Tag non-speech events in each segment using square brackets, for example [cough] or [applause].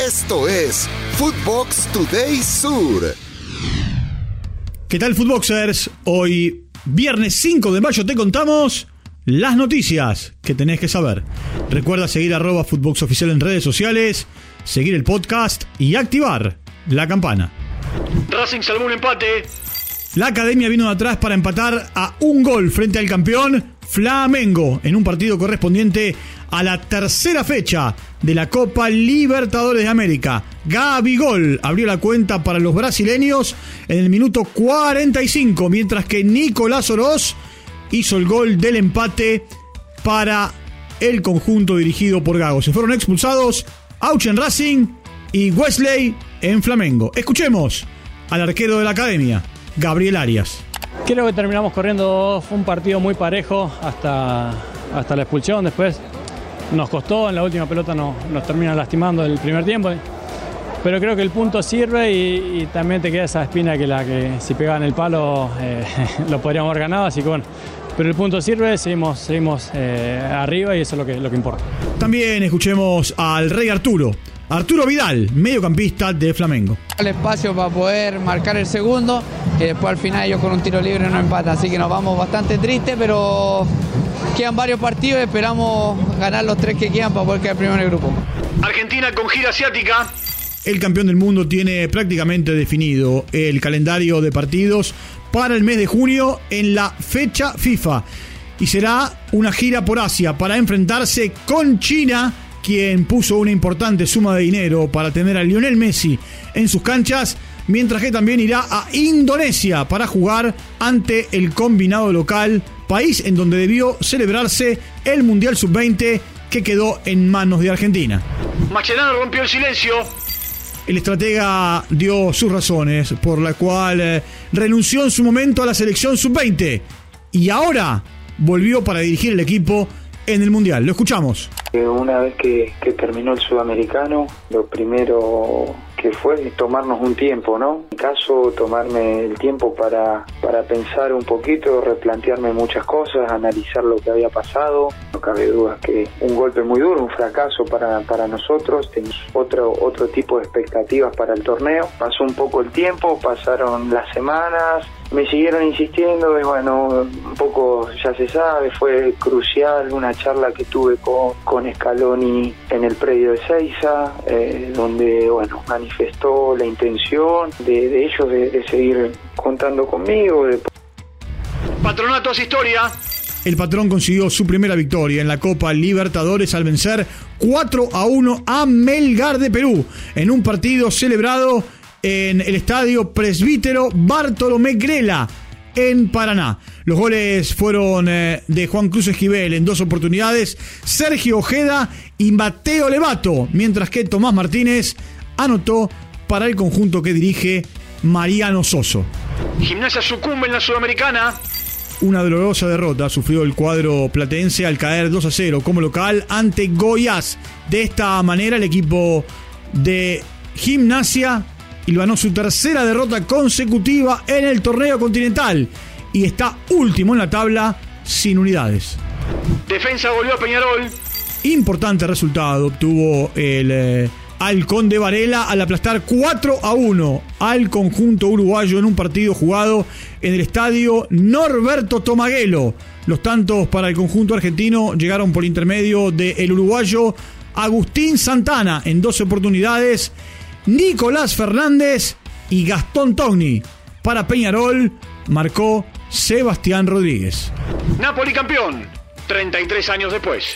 Esto es Footbox Today Sur. ¿Qué tal, Footboxers? Hoy, viernes 5 de mayo, te contamos las noticias que tenés que saber. Recuerda seguir arroba Footbox Oficial en redes sociales, seguir el podcast y activar la campana. Racing salvó un empate. La academia vino de atrás para empatar a un gol frente al campeón Flamengo en un partido correspondiente a la tercera fecha de la Copa Libertadores de América. Gol abrió la cuenta para los brasileños en el minuto 45, mientras que Nicolás Oroz hizo el gol del empate para el conjunto dirigido por Gago. Se fueron expulsados Auch en Racing y Wesley en Flamengo. Escuchemos al arquero de la academia, Gabriel Arias. Creo que terminamos corriendo, fue un partido muy parejo hasta, hasta la expulsión. Después nos costó, en la última pelota nos, nos termina lastimando el primer tiempo. Pero creo que el punto sirve y, también te queda esa espina que la que si pegaban el palo eh, [laughs] lo podríamos haber ganado, así que bueno. Pero el punto sirve, seguimos, seguimos eh, arriba y eso es lo que, lo que importa. También escuchemos al Rey Arturo. Arturo Vidal, mediocampista de Flamengo. El espacio para poder marcar el segundo, que después al final ellos con un tiro libre no empatan, así que nos vamos bastante tristes, pero quedan varios partidos y esperamos ganar los tres que quedan para poder quedar primero en el grupo. Argentina con gira asiática. El campeón del mundo tiene prácticamente definido el calendario de partidos para el mes de junio en la fecha FIFA. Y será una gira por Asia para enfrentarse con China quien puso una importante suma de dinero para tener a Lionel Messi en sus canchas, mientras que también irá a Indonesia para jugar ante el combinado local, país en donde debió celebrarse el Mundial Sub-20 que quedó en manos de Argentina. Mascherano rompió el silencio. El estratega dio sus razones por la cual eh, renunció en su momento a la selección sub-20 y ahora volvió para dirigir el equipo en el Mundial. Lo escuchamos. Una vez que, terminó el sudamericano, lo primero que fue tomarnos un tiempo, ¿no? En caso, tomarme el tiempo para, para pensar un poquito, replantearme muchas cosas, analizar lo que había pasado. No cabe duda que un golpe muy duro, un fracaso para, para nosotros. Tenemos otro, otro tipo de expectativas para el torneo. Pasó un poco el tiempo, pasaron las semanas, me siguieron insistiendo y bueno, un poco ya se sabe, fue crucial una charla que tuve con, con Scaloni en el predio de Seiza, eh, donde bueno, manifestó la intención de, ellos de, seguir contando conmigo. Patronato hace historia. El patrón consiguió su primera victoria en la Copa Libertadores al vencer 4 a 1 a Melgar de Perú en un partido celebrado en el estadio Presbítero Bartolomé Grela en Paraná. Los goles fueron eh, de Juan Cruz Esquivel en dos oportunidades, Sergio Ojeda y Mateo Levato, mientras que Tomás Martínez anotó para el conjunto que dirige Mariano Soso. Gimnasia sucumbe en la Sudamericana. Una dolorosa derrota sufrió el cuadro platense al caer 2 a 0 como local ante Goiás. De esta manera el equipo de Gimnasia ganó su tercera derrota consecutiva en el torneo continental y está último en la tabla sin unidades. Defensa volvió a Peñarol. Importante resultado obtuvo el eh, Halcón de Varela al aplastar 4 a 1 al conjunto uruguayo en un partido jugado en el estadio Norberto Tomaguelo. Los tantos para el conjunto argentino llegaron por intermedio del uruguayo Agustín Santana en dos oportunidades Nicolás Fernández y Gastón Togni. Para Peñarol marcó Sebastián Rodríguez. Napoli campeón, 33 años después.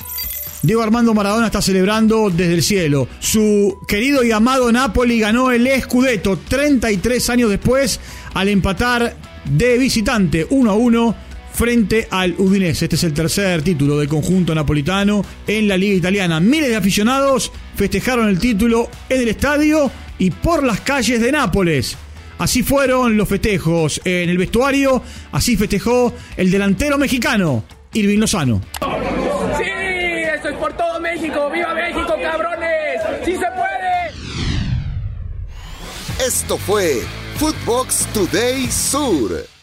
Diego Armando Maradona está celebrando desde el cielo. Su querido y amado Napoli ganó el Scudetto 33 años después al empatar de visitante 1 a 1 frente al Udinese. Este es el tercer título del conjunto napolitano en la Liga Italiana. Miles de aficionados festejaron el título en el estadio y por las calles de Nápoles. Así fueron los festejos en el vestuario, así festejó el delantero mexicano, Irving Lozano. Sí, esto es por todo México, viva México, cabrones, sí se puede. Esto fue Footbox Today Sur.